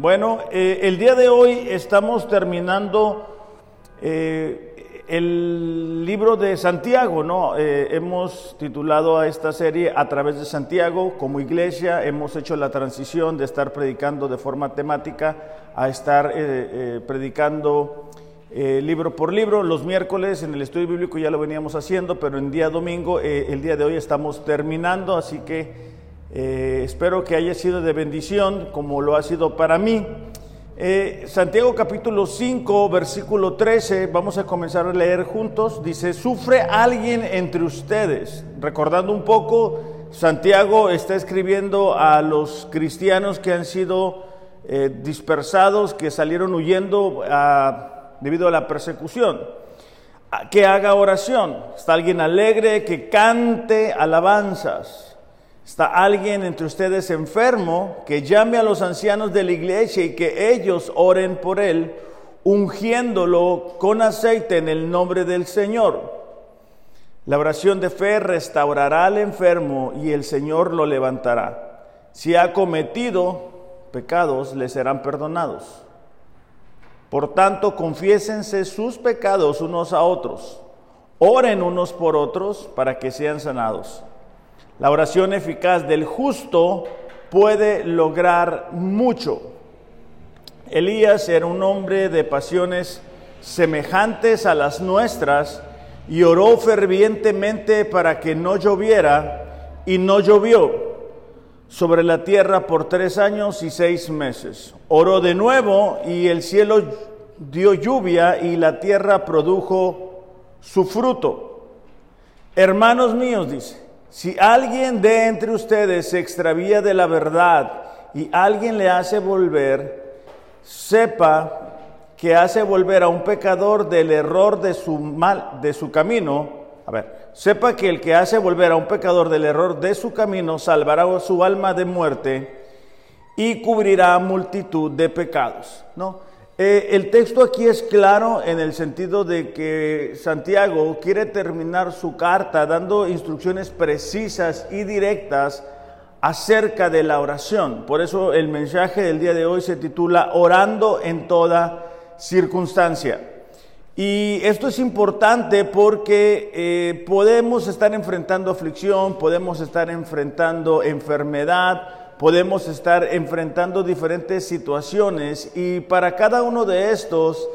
Bueno, eh, el día de hoy estamos terminando eh, el libro de Santiago, ¿no? Eh, hemos titulado a esta serie A través de Santiago. Como iglesia hemos hecho la transición de estar predicando de forma temática a estar predicando libro por libro. Los miércoles en el estudio bíblico ya lo veníamos haciendo, pero en día domingo, el día de hoy estamos terminando, así que... Eh, espero que haya sido de bendición como lo ha sido para mí. Eh, Santiago capítulo 5, versículo 13, vamos a comenzar a leer juntos. Dice, ¿sufre alguien entre ustedes? Recordando un poco, Santiago está escribiendo a los cristianos que han sido eh, dispersados, que salieron huyendo ah, debido a la persecución. Que haga oración. Está alguien alegre, que cante alabanzas está alguien entre ustedes enfermo, que llame a los ancianos de la iglesia y que ellos oren por él, ungiéndolo con aceite en el nombre del Señor. La oración de fe restaurará al enfermo y el Señor lo levantará. Si ha cometido pecados, le serán perdonados. Por tanto, confiésense sus pecados unos a otros. Oren unos por otros para que sean sanados. La oración eficaz del justo puede lograr mucho. Elías era un hombre de pasiones semejantes a las nuestras y oró fervientemente para que no lloviera y no llovió sobre la tierra por tres años y seis meses. Oró de nuevo y el cielo dio lluvia y la tierra produjo su fruto. Hermanos míos, dice, si alguien de entre ustedes se extravía de la verdad y alguien le hace volver, sepa que hace volver a un pecador del error de su mal, de su camino. A ver, sepa que el que hace volver a un pecador del error de su camino salvará su alma de muerte y cubrirá multitud de pecados, ¿no? Eh, el texto aquí es claro en el sentido de que Santiago quiere terminar su carta dando instrucciones precisas y directas acerca de la oración. Por eso el mensaje del día de hoy se titula Orando en toda circunstancia. Y esto es importante porque eh, podemos estar enfrentando aflicción, podemos estar enfrentando enfermedad, podemos estar enfrentando diferentes situaciones y para cada uno de estos,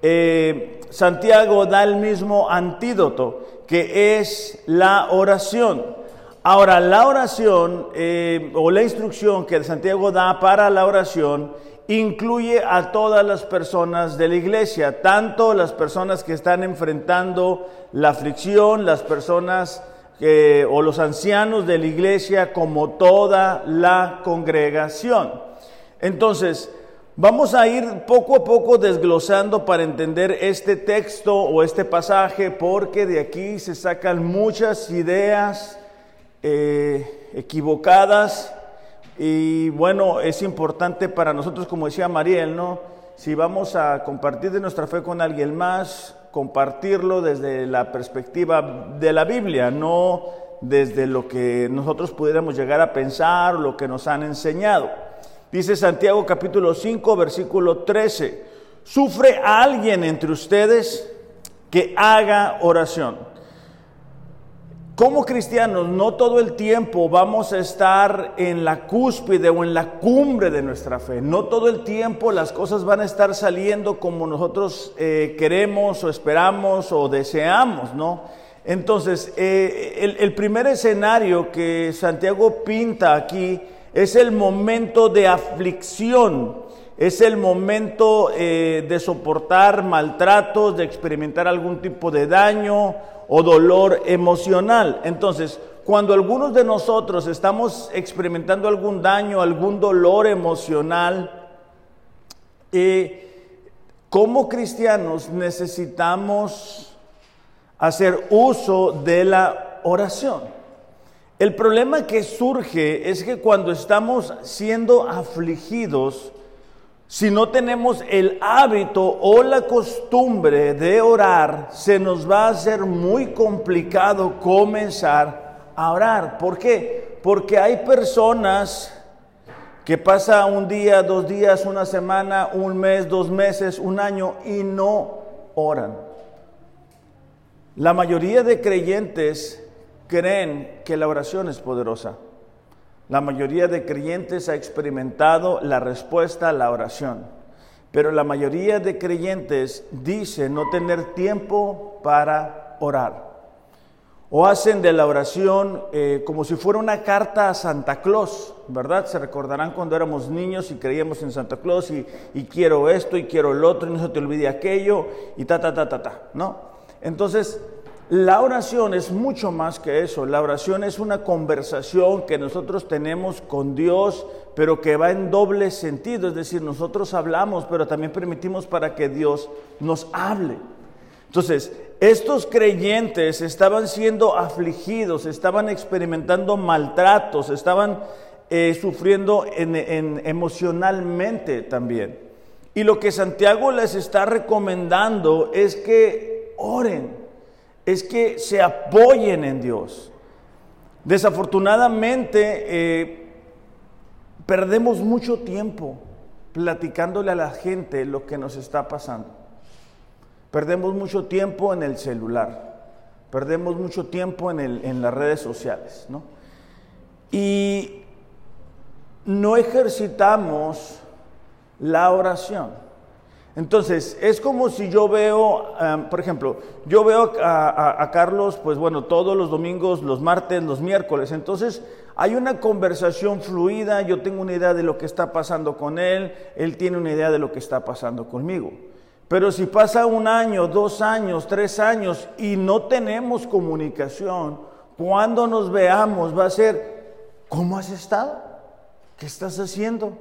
eh, Santiago da el mismo antídoto, que es la oración. Ahora, la oración eh, o la instrucción que Santiago da para la oración incluye a todas las personas de la iglesia, tanto las personas que están enfrentando la aflicción, las personas o los ancianos de la iglesia como toda la congregación. Entonces, vamos a ir poco a poco desglosando para entender este texto o este pasaje, porque de aquí se sacan muchas ideas eh, equivocadas. Y bueno, es importante para nosotros, como decía Mariel, ¿no? Si vamos a compartir de nuestra fe con alguien más, compartirlo desde la perspectiva de la Biblia, no desde lo que nosotros pudiéramos llegar a pensar lo que nos han enseñado. Dice Santiago capítulo 5, versículo 13, ¿sufre alguien entre ustedes que haga oración? Como cristianos, no todo el tiempo vamos a estar en la cúspide o en la cumbre de nuestra fe. No todo el tiempo las cosas van a estar saliendo como nosotros eh, queremos o esperamos o deseamos, ¿no? Entonces, eh, el, el primer escenario que Santiago pinta aquí es el momento de aflicción es el momento eh, de soportar maltratos, de experimentar algún tipo de daño o dolor emocional. Entonces, cuando algunos de nosotros estamos experimentando algún daño, algún dolor emocional, eh, como cristianos necesitamos hacer uso de la oración. El problema que surge es que cuando estamos siendo afligidos, si no tenemos el hábito o la costumbre de orar, se nos va a hacer muy complicado comenzar a orar. ¿Por qué? Porque hay personas que pasa un día, dos días, una semana, un mes, dos meses, un año y no oran. La mayoría de creyentes creen que la oración es poderosa. La mayoría de creyentes ha experimentado la respuesta a la oración, pero la mayoría de creyentes dice no tener tiempo para orar o hacen de la oración eh, como si fuera una carta a Santa Claus, ¿verdad? Se recordarán cuando éramos niños y creíamos en Santa Claus y, y, quiero esto y quiero el otro y no se te olvide aquello y ta, ta, ta, ta, ta, ¿no? Entonces, la oración es mucho más que eso. La oración es una conversación que nosotros tenemos con Dios, pero que va en doble sentido. Es decir, nosotros hablamos, pero también permitimos para que Dios nos hable. Entonces, estos creyentes estaban siendo afligidos, estaban experimentando maltratos, estaban eh, sufriendo emocionalmente también. Y lo que Santiago les está recomendando es que oren, es que se apoyen en Dios. Desafortunadamente, eh, perdemos mucho tiempo platicándole a la gente lo que nos está pasando. Perdemos mucho tiempo en el celular, perdemos mucho tiempo en, el, en las redes sociales, ¿no? Y no ejercitamos la oración. Entonces, es como si yo veo, um, por ejemplo, yo veo a, a, Carlos, pues bueno, todos los domingos, los martes, los miércoles. Entonces, hay una conversación fluida, yo tengo una idea de lo que está pasando con él, él tiene una idea de lo que está pasando conmigo. Pero si pasa un año, dos años, tres años y no tenemos comunicación, cuando nos veamos va a ser, ¿cómo has estado? ¿Qué estás haciendo?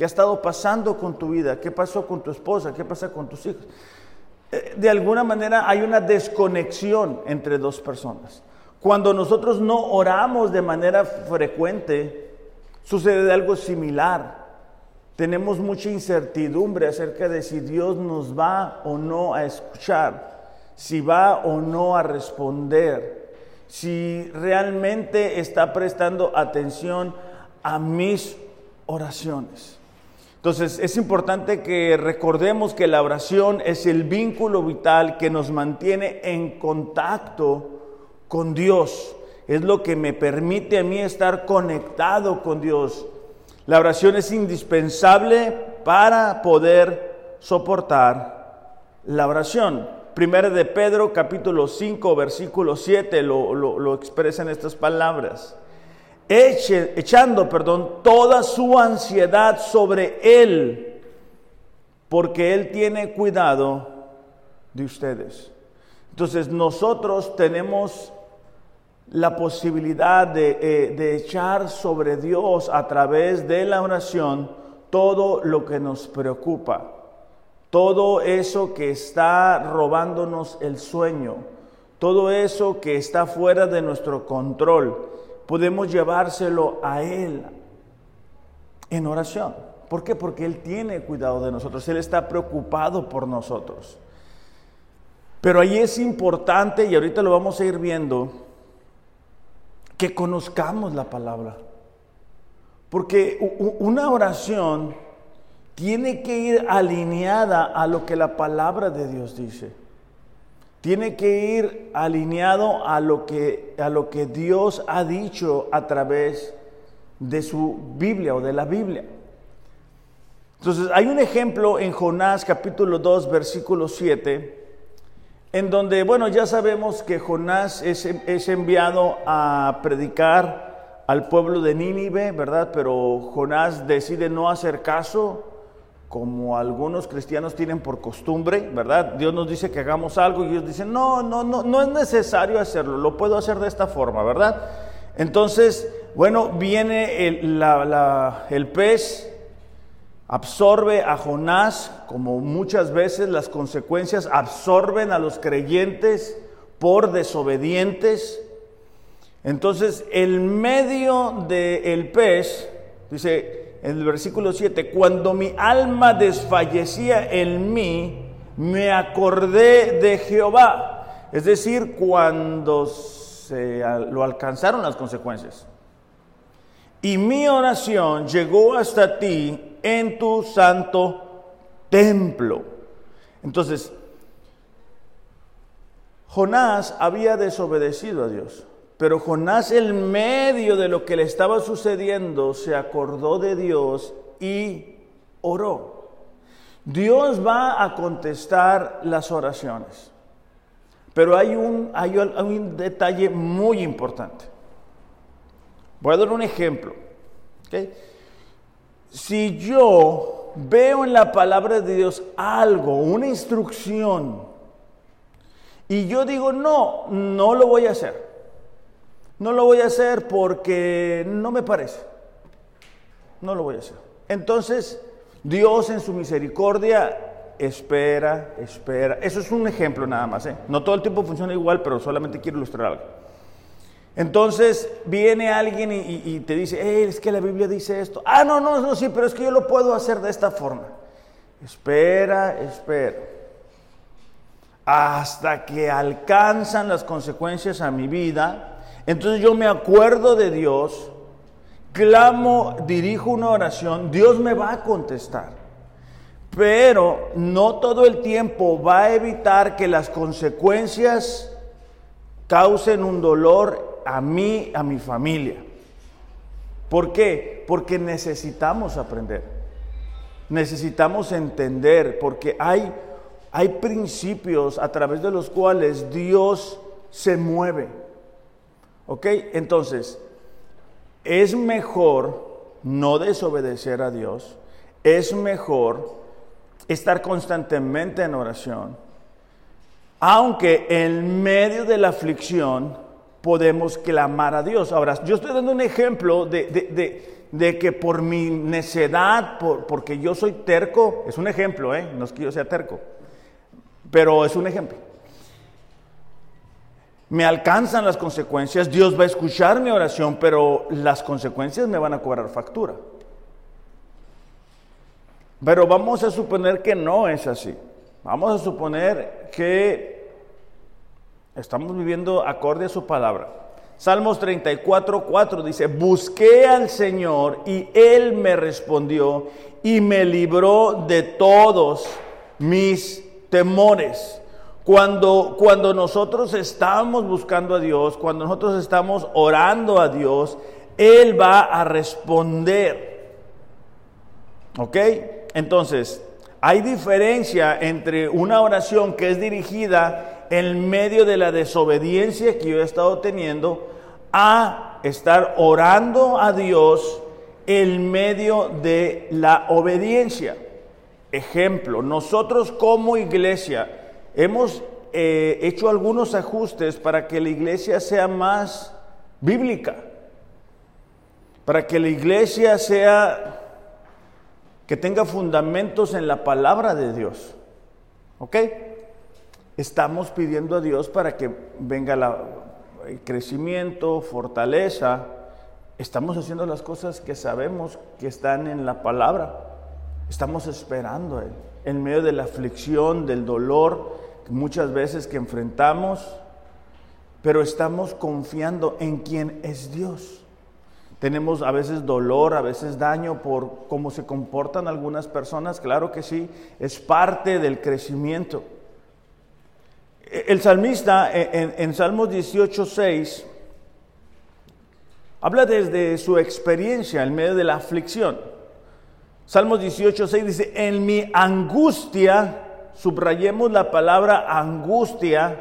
¿Qué ha estado pasando con tu vida? ¿Qué pasó con tu esposa? ¿Qué pasa con tus hijos? Eh, de alguna manera hay una desconexión entre dos personas. Cuando nosotros no oramos de manera frecuente, sucede algo similar. Tenemos mucha incertidumbre acerca de si Dios nos va o no a escuchar, si va o no a responder, si realmente está prestando atención a mis oraciones. Entonces es importante que recordemos que la oración es el vínculo vital que nos mantiene en contacto con Dios. Es lo que me permite a mí estar conectado con Dios la oración es indispensable para poder soportar la oración. Primera de Pedro capítulo 5 versículo 7 lo, lo, expresa en estas palabras. Echando, perdón, toda su ansiedad sobre Él, porque Él tiene cuidado de ustedes. Entonces nosotros tenemos la posibilidad eh, de, echar sobre Dios a través de la oración todo lo que nos preocupa, todo eso que está robándonos el sueño, todo eso que está fuera de nuestro control, podemos llevárselo a Él en oración. ¿Por qué? Porque Él tiene cuidado de nosotros, Él está preocupado por nosotros. Pero ahí es importante, y ahorita lo vamos a ir viendo, que conozcamos la palabra. Porque una oración tiene que ir alineada a lo que la palabra de Dios dice. Tiene que ir alineado a lo que, a lo que Dios ha dicho a través de su Biblia o de la Biblia. Entonces, hay un ejemplo en Jonás capítulo 2, versículo 7, en donde, bueno, ya sabemos que Jonás es, es, enviado a predicar al pueblo de Nínive, ¿verdad? Pero Jonás decide no hacer caso, como algunos cristianos tienen por costumbre, ¿verdad? Dios nos dice que hagamos algo y ellos dicen, no, no, no, no es necesario hacerlo, lo puedo hacer de esta forma, ¿verdad? Entonces, bueno, viene el, pez, absorbe a Jonás, como muchas veces las consecuencias absorben a los creyentes por desobedientes. Entonces, el medio del pez, dice en el versículo 7, cuando mi alma desfallecía en mí, me acordé de Jehová. Es decir, cuando se lo alcanzaron las consecuencias. y mi oración llegó hasta ti en tu santo templo. Entonces, Jonás había desobedecido a Dios, pero Jonás en medio de lo que le estaba sucediendo se acordó de Dios y oró. Dios va a contestar las oraciones, pero hay un, hay un detalle muy importante. Voy a dar un ejemplo. Si yo veo en la palabra de Dios algo, una instrucción, y yo digo, no, no lo voy a hacer. No lo voy a hacer porque no me parece. No lo voy a hacer. Entonces, Dios en su misericordia espera, espera. Eso es un ejemplo nada más. ¿eh? No todo el tiempo funciona igual, pero solamente quiero ilustrar algo. Entonces viene alguien y, te dice, es que la Biblia dice esto. Ah, no, no, no, sí, pero es que yo lo puedo hacer de esta forma. Espera, espera. Hasta que alcanzan las consecuencias a mi vida. Entonces yo me acuerdo de Dios, clamo, dirijo una oración, Dios me va a contestar. Pero no todo el tiempo va a evitar que las consecuencias causen un dolor a mí, a mi familia. ¿Por qué? Porque necesitamos aprender. Necesitamos entender, porque hay, hay principios a través de los cuales Dios se mueve. ¿Ok? Entonces, es mejor no desobedecer a Dios, es mejor estar constantemente en oración, aunque en medio de la aflicción podemos clamar a Dios. Ahora, yo estoy dando un ejemplo de, que por mi necedad, por, porque yo soy terco, es un ejemplo, ¿eh? no es que yo sea terco, pero es un ejemplo. Me alcanzan las consecuencias, Dios va a escuchar mi oración, pero las consecuencias me van a cobrar factura. Pero vamos a suponer que no es así. Vamos a suponer que Estamos viviendo acorde a su palabra. Salmos 34, 4 dice, busqué al Señor y Él me respondió y me libró de todos mis temores. Cuando, cuando nosotros estamos buscando a Dios, cuando nosotros estamos orando a Dios, Él va a responder. ¿Ok? Entonces, hay diferencia entre una oración que es dirigida en medio de la desobediencia que yo he estado teniendo a estar orando a Dios en medio de la obediencia. Ejemplo, nosotros como iglesia hemos eh, hecho algunos ajustes para que la iglesia sea más bíblica, para que la iglesia sea que tenga fundamentos en la palabra de Dios. ¿Ok? Estamos pidiendo a Dios para que venga el crecimiento, fortaleza. Estamos haciendo las cosas que sabemos que están en la palabra. Estamos esperando a Él. En medio de la aflicción, del dolor, muchas veces que enfrentamos, pero estamos confiando en quien es Dios. Tenemos a veces dolor, a veces daño por cómo se comportan algunas personas, claro que sí, es parte del crecimiento. El salmista en, en Salmos 18, 6 habla desde su experiencia en medio de la aflicción. Salmos 18, 6 dice, en mi angustia, subrayemos la palabra angustia,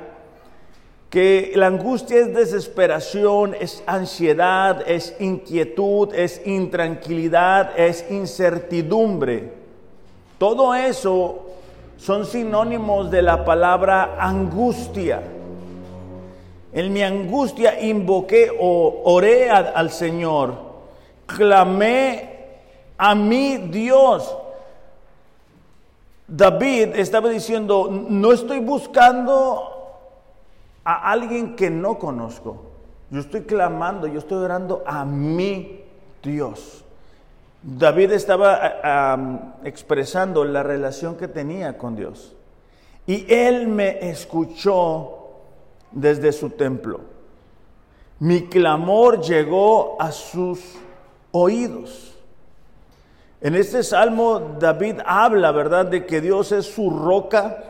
que la angustia es desesperación, es ansiedad, es inquietud, es intranquilidad, es incertidumbre. Todo eso son sinónimos de la palabra angustia. En mi angustia invoqué o oré al Señor, clamé a mi Dios. David estaba diciendo, no estoy buscando a alguien que no conozco. Yo estoy clamando, yo estoy orando a mi Dios. David estaba expresando la relación que tenía con Dios. Y él me escuchó desde su templo. Mi clamor llegó a sus oídos. En este salmo David habla, ¿verdad?, de que Dios es su roca,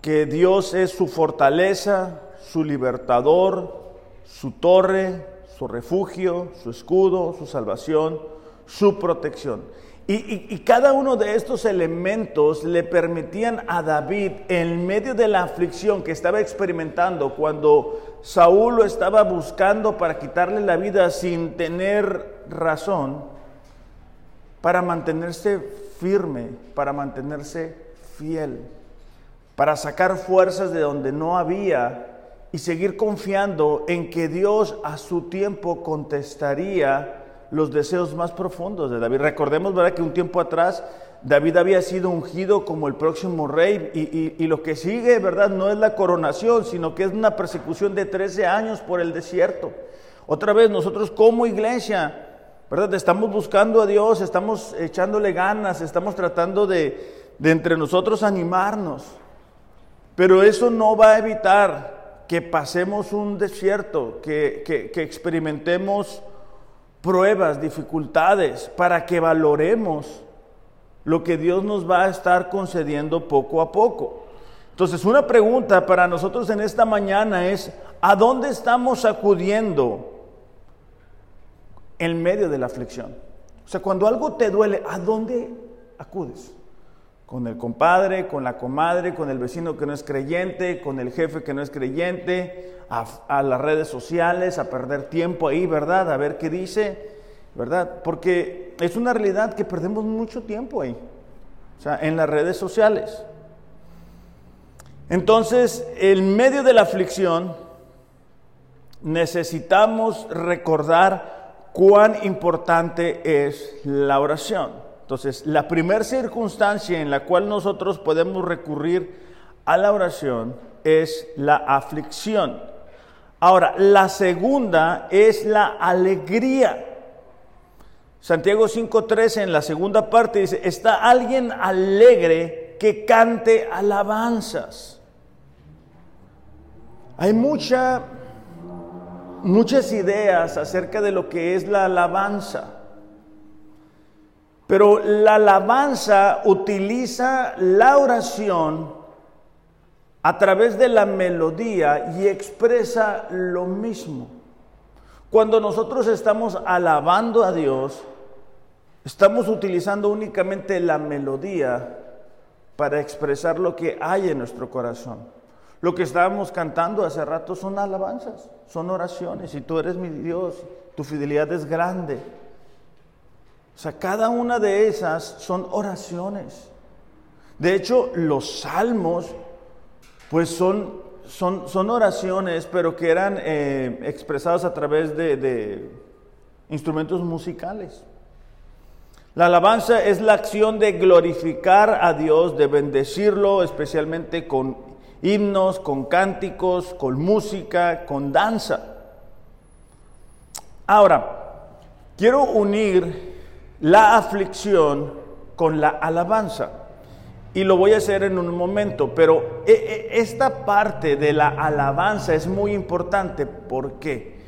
que Dios es su fortaleza, su libertador, su torre, su refugio, su escudo, su salvación, su protección. Y, cada uno de estos elementos le permitían a David, en medio de la aflicción que estaba experimentando, cuando Saúl lo estaba buscando para quitarle la vida sin tener razón, para mantenerse firme, para mantenerse fiel, para sacar fuerzas de donde no había y seguir confiando en que Dios a su tiempo contestaría los deseos más profundos de David. Recordemos, ¿verdad?, que un tiempo atrás David había sido ungido como el próximo rey y, lo que sigue, ¿verdad?, no es la coronación, sino que es una persecución de 13 años por el desierto. Otra vez, nosotros como iglesia, ¿verdad?, estamos buscando a Dios, estamos echándole ganas, estamos tratando de, entre nosotros animarnos. Pero eso no va a evitar que pasemos un desierto, que, que experimentemos pruebas, dificultades, para que valoremos lo que Dios nos va a estar concediendo poco a poco. Entonces, una pregunta para nosotros en esta mañana es, ¿a dónde estamos acudiendo en medio de la aflicción? O sea, cuando algo te duele, ¿a dónde acudes? con el compadre, con la comadre, con el vecino que no es creyente, con el jefe que no es creyente, a, las redes sociales, a perder tiempo ahí, ¿verdad? A ver qué dice, ¿verdad? Porque es una realidad que perdemos mucho tiempo ahí, o sea, en las redes sociales. Entonces, en medio de la aflicción, necesitamos recordar cuán importante es la oración. Entonces, la primera circunstancia en la cual nosotros podemos recurrir a la oración es la aflicción. Ahora, la segunda es la alegría. Santiago 5.13 en la segunda parte dice, está alguien alegre que cante alabanzas. Hay mucha, muchas ideas acerca de lo que es la alabanza. Pero la alabanza utiliza la oración a través de la melodía y expresa lo mismo. Cuando nosotros estamos alabando a Dios, estamos utilizando únicamente la melodía para expresar lo que hay en nuestro corazón. Lo que estábamos cantando hace rato son alabanzas, son oraciones. Y tú eres mi Dios, tu fidelidad es grande. O sea, cada una de esas son oraciones. De hecho, los salmos, pues son, son, son oraciones, pero que eran eh, expresadas a través de, de instrumentos musicales. La alabanza es la acción de glorificar a Dios, de bendecirlo, especialmente con himnos, con cánticos, con música, con danza. Ahora, quiero unir la aflicción con la alabanza. Y lo voy a hacer en un momento, pero e, e, esta parte de la alabanza es muy importante. ¿Por qué?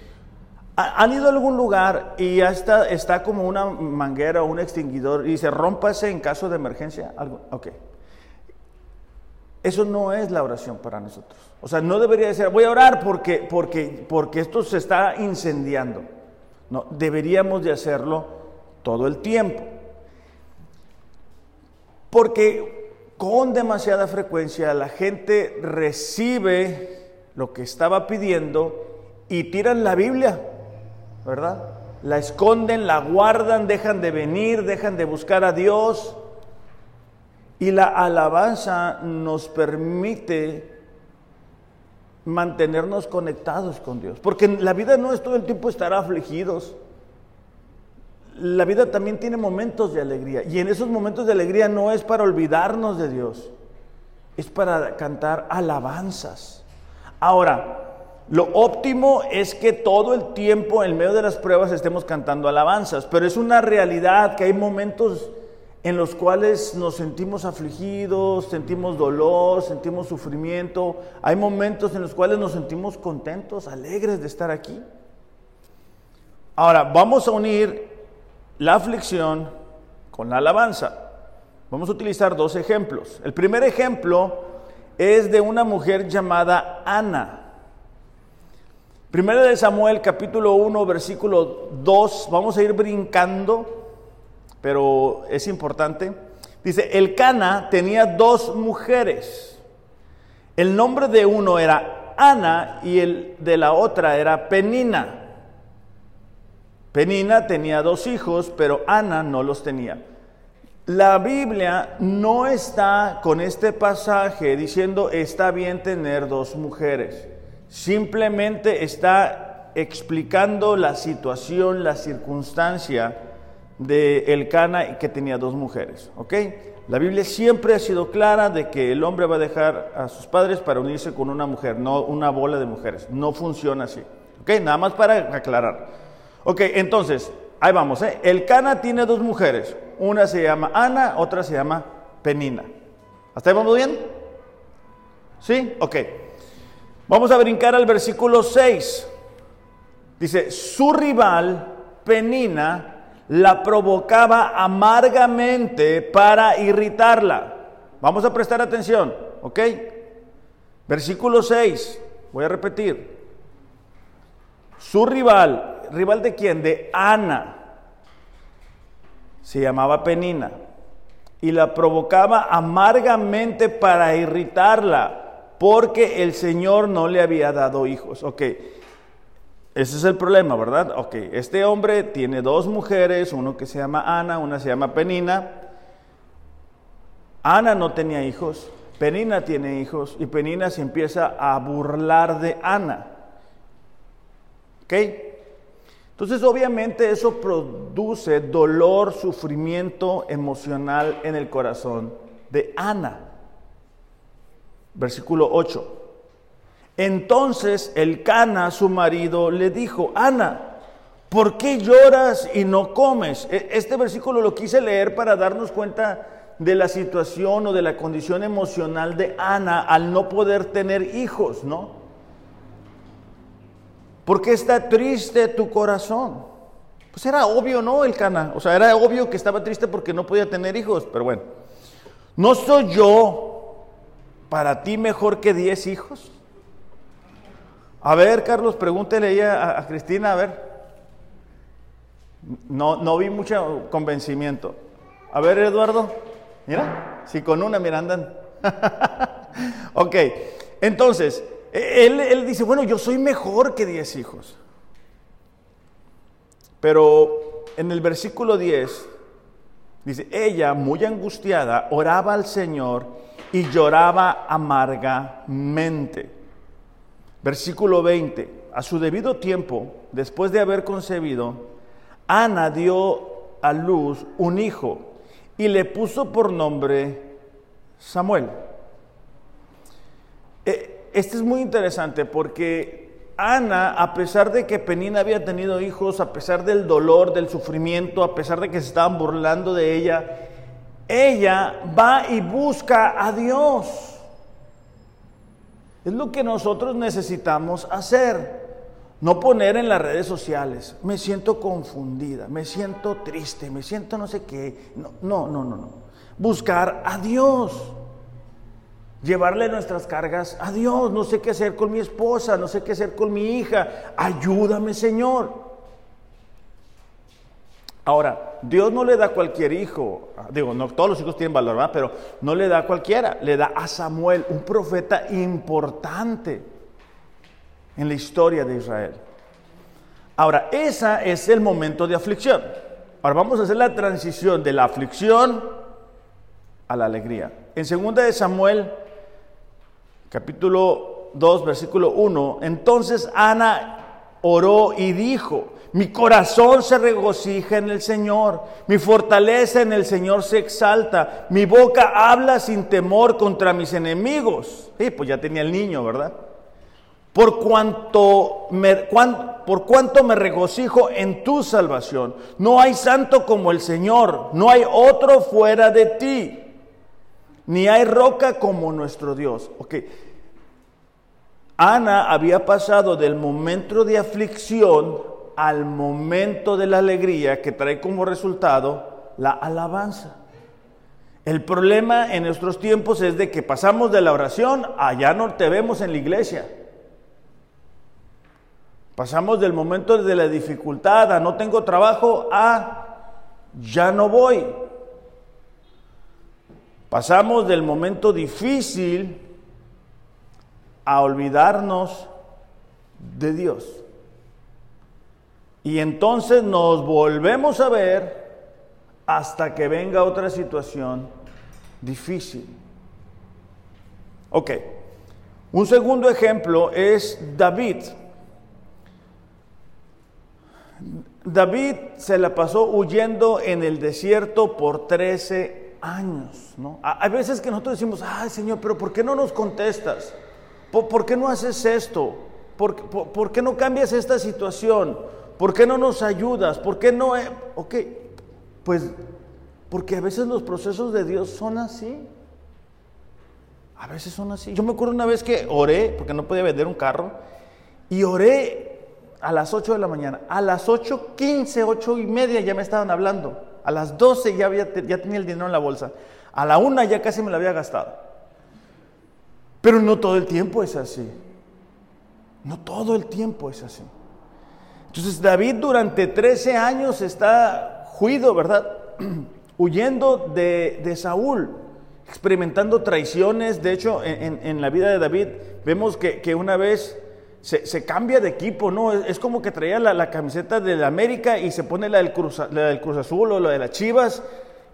¿Han ido a algún lugar y ya está, está como una manguera o un extinguidor y dice, rómpase en caso de emergencia? Algo, ok. Eso no es la oración para nosotros. O sea, no debería decir, voy a orar porque, porque, porque esto se está incendiando. No, deberíamos de hacerlo todo el tiempo. Porque con demasiada frecuencia la gente recibe lo que estaba pidiendo y tiran la Biblia, ¿verdad? La esconden, la guardan, dejan de venir, dejan de buscar a Dios. Y la alabanza nos permite mantenernos conectados con Dios. Porque la vida no es todo el tiempo estar afligidos la vida también tiene momentos de alegría. Y en esos momentos de alegría no es para olvidarnos de Dios, es para cantar alabanzas. Ahora, lo óptimo es que todo el tiempo en medio de las pruebas estemos cantando alabanzas, pero es una realidad que hay momentos en los cuales nos sentimos afligidos, sentimos dolor, sentimos sufrimiento. Hay momentos en los cuales nos sentimos contentos, alegres de estar aquí. Ahora, vamos a unir la aflicción con la alabanza. Vamos a utilizar dos ejemplos. El primer ejemplo es de una mujer llamada Ana. Primera de Samuel capítulo 1 versículo 2, vamos a ir brincando, pero es importante. Dice, el Cana tenía dos mujeres. El nombre de uno era Ana y el de la otra era Penina. Penina tenía dos hijos, pero Ana no los tenía. La Biblia no está con este pasaje diciendo está bien tener dos mujeres. Simplemente está explicando la situación, la circunstancia de Elcana que tenía dos mujeres. ¿Ok? La Biblia siempre ha sido clara de que el hombre va a dejar a sus padres para unirse con una mujer, no una bola de mujeres. No funciona así. ¿Ok? Nada más para aclarar. Ok, entonces, ahí vamos. ¿eh? El Cana tiene dos mujeres. Una se llama Ana, otra se llama Penina. ¿Hasta ahí vamos bien? ¿Sí? Ok. Vamos a brincar al versículo 6. Dice, su rival, Penina, la provocaba amargamente para irritarla. Vamos a prestar atención, ¿ok? Versículo 6, voy a repetir. Su rival, rival de quién? De Ana se llamaba Penina, y la provocaba amargamente para irritarla, porque el Señor no le había dado hijos. Ok, ese es el problema, ¿verdad? Ok, este hombre tiene dos mujeres, uno que se llama Ana, una se llama Penina. Ana no tenía hijos, Penina tiene hijos, y Penina se empieza a burlar de Ana. ¿Ok? Entonces, obviamente eso produce dolor, sufrimiento emocional en el corazón de Ana. Versículo 8. Entonces el Cana, su marido, le dijo, Ana, ¿por qué lloras y no comes? E, este versículo lo quise leer para darnos cuenta de la situación o de la condición emocional de Ana al no poder tener hijos, ¿no? ¿Por qué está triste tu corazón? Pues era obvio, ¿no? El Cana. O sea, era obvio que estaba triste porque no podía tener hijos. Pero bueno, ¿no soy yo para ti mejor que diez hijos? A ver, Carlos, pregúntele ella a, Cristina, a ver. No, no vi mucho convencimiento. A ver, Eduardo, mira, si con una, mira, andan. ok, entonces, él, dice, bueno, yo soy mejor que diez hijos. Pero en el versículo 10 dice, ella muy angustiada oraba al Señor y lloraba amargamente. Versículo 20, a su debido tiempo, después de haber concebido, Ana dio a luz un hijo y le puso por nombre Samuel. Eh, este es muy interesante porque Ana, a pesar de que Penina había tenido hijos, a pesar del dolor, del sufrimiento, a pesar de que se estaban burlando de ella, ella va y busca a Dios. Es lo que nosotros necesitamos hacer. No poner en las redes sociales, me siento confundida, me siento triste, me siento no sé qué. No, no, no, no. Buscar a Dios llevarle nuestras cargas a Dios. No sé qué hacer con mi esposa, no sé qué hacer con mi hija. Ayúdame, Señor. Ahora, Dios no le da a cualquier hijo, digo, no todos los hijos tienen valor, ¿verdad? pero no le da a cualquiera, le da a Samuel, un profeta importante en la historia de Israel. Ahora, ese es el momento de aflicción. Ahora vamos a hacer la transición de la aflicción a la alegría. En segunda de Samuel capítulo 2, versículo 1, entonces Ana oró y dijo, mi corazón se regocija en el Señor, mi fortaleza en el Señor se exalta, mi boca habla sin temor contra mis enemigos. Sí, pues ya tenía el niño, ¿verdad? Por cuanto, me, por cuanto me regocijo en tu salvación. No hay santo como el Señor, no hay otro fuera de ti ni hay roca como nuestro Dios. Ok. Ana había pasado del momento de aflicción al momento de la alegría que trae como resultado la alabanza. El problema en nuestros tiempos es de que pasamos de la oración a ya no te vemos en la iglesia. Pasamos del momento de la dificultad a no tengo trabajo a ya no voy. Pasamos del momento difícil a olvidarnos de Dios. Y entonces nos volvemos a ver hasta que venga otra situación difícil. Ok, un segundo ejemplo es David. David se la pasó huyendo en el desierto por 13 años. ¿no? Hay veces que nosotros decimos, ay Señor, pero ¿por qué no nos contestas? ¿Por, qué no haces esto? ¿Por, por, qué no cambias esta situación? ¿Por qué no nos ayudas? ¿Por qué no? Ok, pues porque a veces los procesos de Dios son así. A veces son así. Yo me acuerdo una vez que oré, porque no podía vender un carro, y oré a las 8 de la mañana. A las 8.15, 8 y media ya me estaban hablando. A las 12 ya, había, ya tenía el dinero en la bolsa. A la 1 ya casi me lo había gastado. Pero no todo el tiempo es así. No todo el tiempo es así. Entonces David durante 13 años está juido, ¿verdad? Huyendo de, Saúl, experimentando traiciones. De hecho, en, la vida de David vemos que, una vez se, cambia de equipo, ¿no? Es, como que traía la, camiseta de la América y se pone la del, Cruz, del Cruz Azul o la de las Chivas,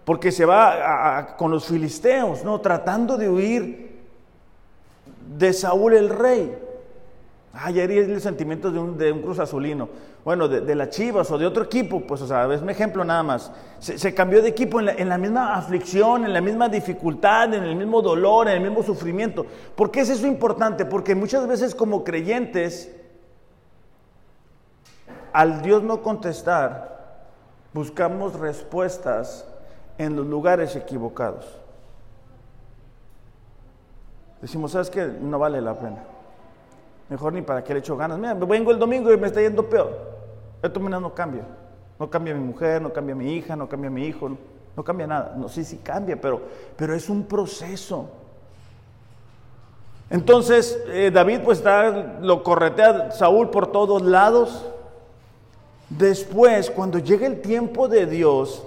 porque se va con los filisteos, ¿no? Tratando de huir de Saúl el rey. Ay, ya el sentimiento de un, de un cruz azulino. Bueno, de, las chivas o de otro equipo, pues, o sea, es mi ejemplo nada más. Se, cambió de equipo en la, en la, misma aflicción, en la misma dificultad, en el mismo dolor, en el mismo sufrimiento. ¿Por qué es eso importante? Porque muchas veces como creyentes, al Dios no contestar, buscamos respuestas en los lugares equivocados. Decimos, ¿sabes qué? No vale la pena. Mejor ni para qué le echo ganas. Mira, vengo el domingo y me está yendo peor. Esto no cambia. No cambia mi mujer, no cambia mi hija, no cambia mi hijo, no, cambia nada. No sé si cambia, pero, pero es un proceso. Entonces eh, David pues está, lo corretea Saúl por todos lados. Después, cuando llega el tiempo de Dios,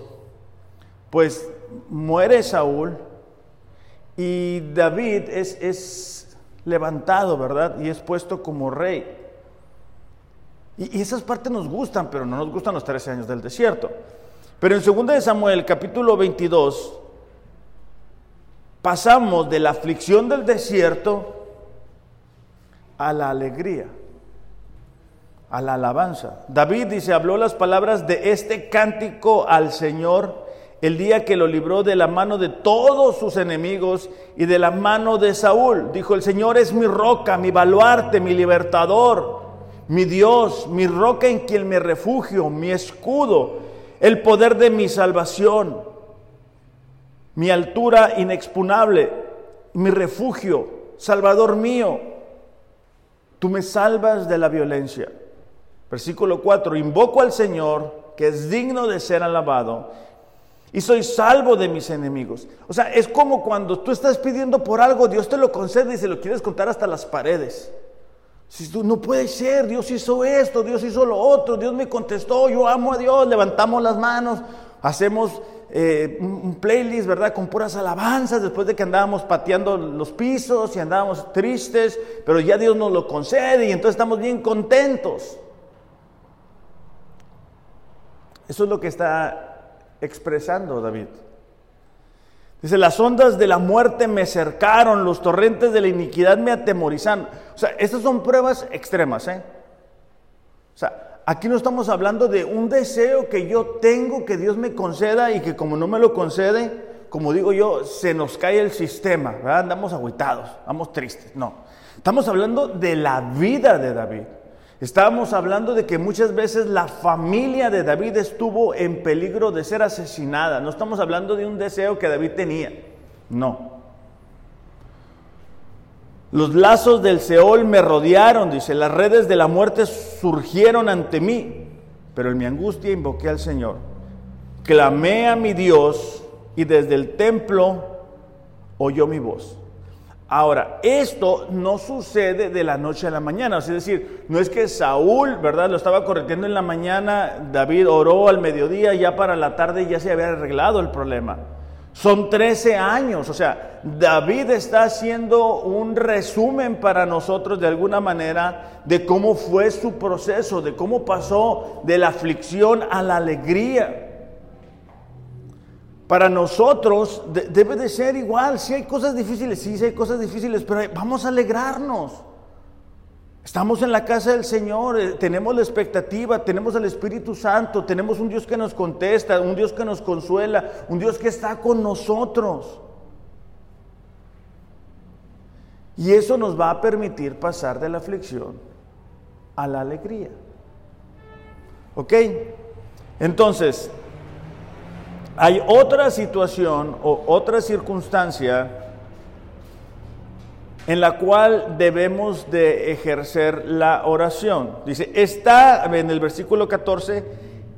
pues muere Saúl y David es, es levantado, ¿verdad? Y es puesto como rey. Y, esas partes nos gustan, pero no nos gustan los 13 años del desierto. Pero en 2 de Samuel, capítulo 22, pasamos de la aflicción del desierto a la alegría, a la alabanza. David dice, habló las palabras de este cántico al Señor el día que lo libró de la mano de todos sus enemigos y de la mano de Saúl. Dijo, el Señor es mi roca, mi baluarte, mi libertador, mi Dios, mi roca en quien me refugio, mi escudo, el poder de mi salvación, mi altura inexpugnable, mi refugio, Salvador mío. Tú me salvas de la violencia. Versículo 4, invoco al Señor, que es digno de ser alabado y soy salvo de mis enemigos. O sea, es como cuando tú estás pidiendo por algo, Dios te lo concede y se lo quieres contar hasta las paredes. Si tú, no puede ser, Dios hizo esto, Dios hizo lo otro, Dios me contestó, yo amo a Dios, levantamos las manos, hacemos eh, un playlist, ¿verdad? Con puras alabanzas después de que andábamos pateando los pisos y andábamos tristes, pero ya Dios nos lo concede y entonces estamos bien contentos. Eso es lo que está expresando David. Dice, las ondas de la muerte me cercaron, los torrentes de la iniquidad me atemorizan. O sea, estas son pruebas extremas, ¿eh? O sea, aquí no estamos hablando de un deseo que yo tengo que Dios me conceda y que como no me lo concede, como digo yo, se nos cae el sistema, ¿verdad? Andamos agüitados, andamos tristes. No, estamos hablando de la vida de David. Estábamos hablando de que muchas veces la familia de David estuvo en peligro de ser asesinada. No estamos hablando de un deseo que David tenía. No. Los lazos del Seol me rodearon, dice, las redes de la muerte surgieron ante mí. pero en mi angustia invoqué al Señor. Clamé a mi Dios y desde el templo oyó mi voz. Ahora, esto no sucede de la noche a la mañana, es decir, no es que Saúl, ¿verdad? Lo estaba corrigiendo en la mañana, David oró al mediodía, ya para la tarde ya se había arreglado el problema. Son 13 años, o sea, David está haciendo un resumen para nosotros de alguna manera de cómo fue su proceso, de cómo pasó de la aflicción a la alegría. Para nosotros debe de ser igual, si hay cosas difíciles, sí, sí hay cosas difíciles, pero vamos a alegrarnos. Estamos en la casa del Señor, eh, tenemos la expectativa, tenemos al Espíritu Santo, tenemos un Dios que nos contesta, un Dios que nos consuela, un Dios que está con nosotros. Y eso nos va a permitir pasar de la aflicción a la alegría. ¿Ok? Entonces, hay otra situación o otra circunstancia en la cual debemos de ejercer la oración. Dice, está, en el versículo 14,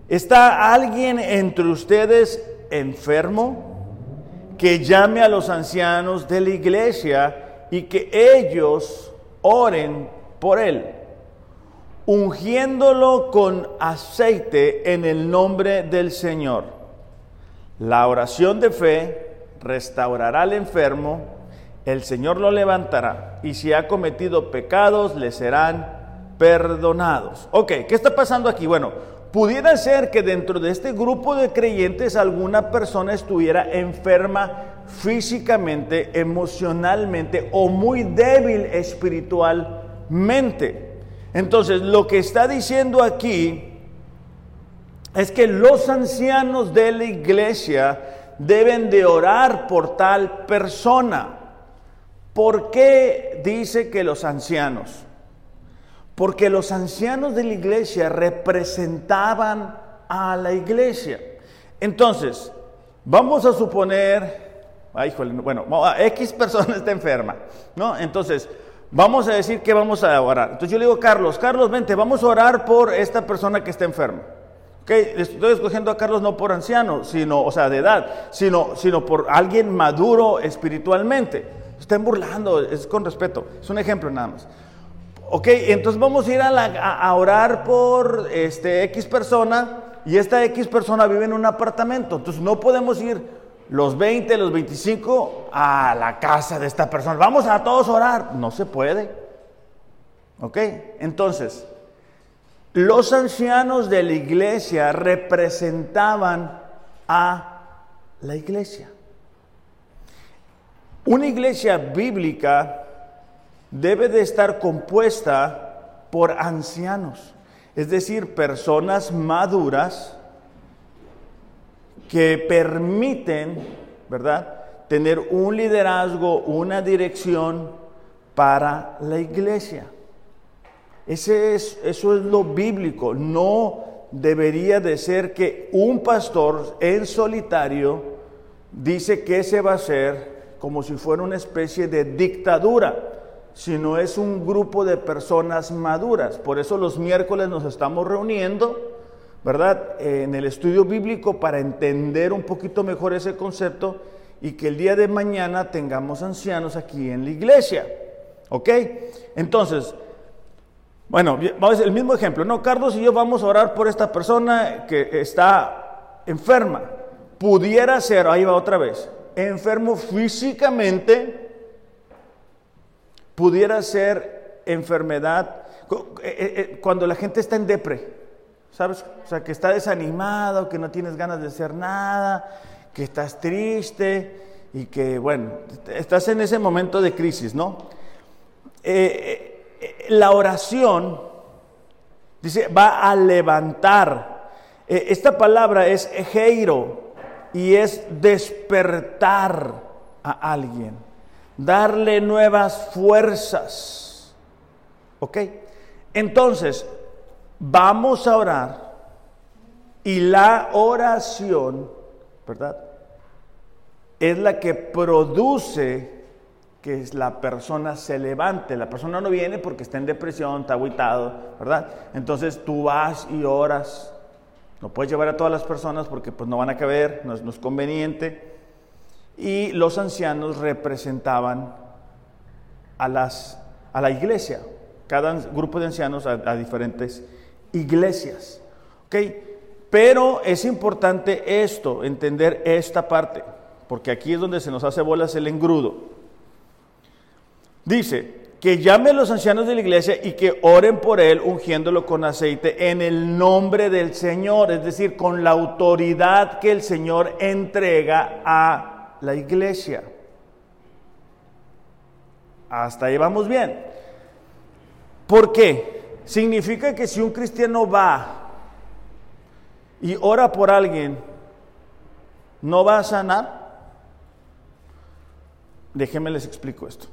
¿está alguien entre ustedes enfermo? Que llame a los ancianos de la iglesia y que ellos oren por él, ungiéndolo con aceite en el nombre del Señor. La oración de fe restaurará al enfermo el Señor lo levantará y si ha cometido pecados le serán perdonados. Ok, ¿qué está pasando aquí? Bueno, pudiera ser que dentro de este grupo de creyentes alguna persona estuviera enferma físicamente, emocionalmente o muy débil espiritualmente. Entonces, lo que está diciendo aquí es que los ancianos de la iglesia deben de orar por tal persona. ¿Por qué dice que los ancianos? Porque los ancianos de la iglesia representaban a la iglesia. Entonces, vamos a suponer, ay, bueno, X persona está enferma, ¿no? Entonces, vamos a decir que vamos a orar. Entonces yo le digo, Carlos, Carlos, vente, vamos a orar por esta persona que está enferma. Okay, estoy escogiendo a Carlos no por anciano, sino, o sea, de edad, sino, sino por alguien maduro espiritualmente. Estén burlando, es con respeto, es un ejemplo nada más. Ok, entonces vamos a ir a, orar por este X persona y esta X persona vive en un apartamento. Entonces no podemos ir los 20, los 25 a la casa de esta persona. Vamos a todos orar. No se puede. Ok, entonces los ancianos de la iglesia representaban a la iglesia. Una iglesia bíblica debe de estar compuesta por ancianos, es decir, personas maduras que permiten, ¿verdad?, tener un liderazgo, una dirección para la iglesia. Eso es lo bíblico. No debería de ser que un pastor en solitario dice que se va a hacer como si fuera una especie de dictadura, sino es un grupo de personas maduras. Por eso los miércoles nos estamos reuniendo, ¿verdad? En el estudio bíblico para entender un poquito mejor ese concepto y que el día de mañana tengamos ancianos aquí en la iglesia. ¿Ok? Entonces, bueno, vamos el mismo ejemplo, ¿no? Carlos y yo vamos a orar por esta persona que está enferma. Pudiera ser, ahí va otra vez, enfermo físicamente, pudiera ser enfermedad, eh, eh, eh, cuando la gente está en depre, ¿sabes? O sea, que está desanimado, que no tienes ganas de hacer nada, que estás triste y que, bueno, estás en ese momento de crisis, ¿no? La oración, dice, va a levantar. esta palabra es ejeiro, y es despertar a alguien, darle nuevas fuerzas. ¿Ok? Entonces, vamos a orar y la oración, ¿verdad? Es la que produce que la persona se levante. La persona no viene porque está en depresión, está aguitado, ¿verdad? Entonces tú vas y oras No puedes llevar a todas las personas porque pues no van a caber, no es, conveniente. Y los ancianos representaban a, las, a la iglesia, cada grupo de ancianos a, a diferentes iglesias. ¿Ok? Pero es importante esto, entender esta parte, porque aquí es donde se nos hace bolas el engrudo. Dice, que llame a los ancianos de la iglesia y que oren por él ungiéndolo con aceite en el nombre del Señor, es decir, con la autoridad que el Señor entrega a la iglesia. Hasta ahí vamos bien. ¿Por qué? Significa que si un cristiano va y ora por alguien, ¿no va a sanar? Déjenme les explico esto.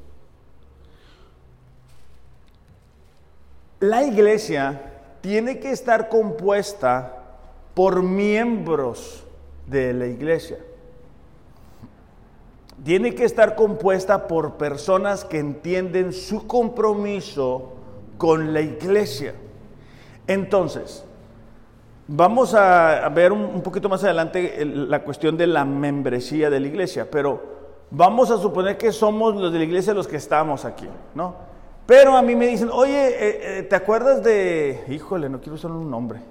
La iglesia tiene que estar compuesta por miembros de la iglesia. Tiene que estar compuesta por personas que entienden su compromiso con la iglesia. Entonces, Vamos a ver un, poquito más adelante la cuestión de la membresía de la iglesia, pero vamos a suponer que somos los de la iglesia los que estamos aquí, ¿no? Pero a mí me dicen, oye, eh, eh, ¿te acuerdas de, híjole, no quiero usar un nombre,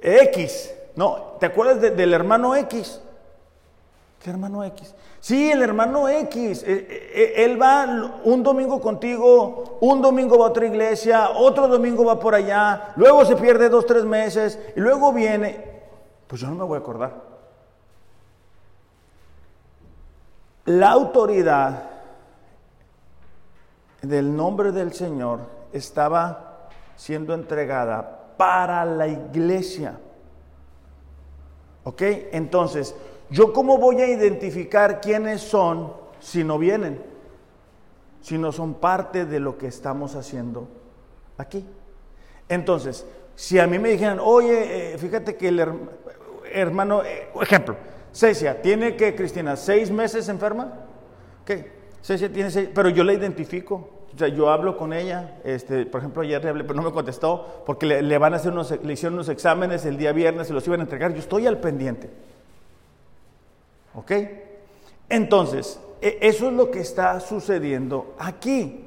X, ¿no? ¿Te acuerdas del hermano X? ¿Qué hermano X? Sí, el hermano X. Eh, él va un domingo contigo, un domingo va a otra iglesia, otro domingo va por allá, luego se pierde dos, tres meses y luego viene. Pues yo no me voy a acordar. La autoridad del nombre del Señor estaba siendo entregada para la iglesia. ¿Ok? Entonces, ¿Yo cómo voy a identificar quiénes son si no vienen? Si no son parte de lo que estamos haciendo aquí. Entonces, si a mí me dijeran, oye, eh, fíjate que el hermano, eh, ejemplo, Cecia, ¿tiene que, Cristina, seis meses enferma? ¿Qué? Cecia tiene seis, pero yo la identifico. O sea, yo hablo con ella, este, por ejemplo, ayer le hablé, pero no me contestó, porque le, le van a hacer unos, le hicieron unos exámenes el día viernes, se los iban a entregar, yo estoy al pendiente. ¿Ok? Entonces, e, eso es lo que está sucediendo aquí.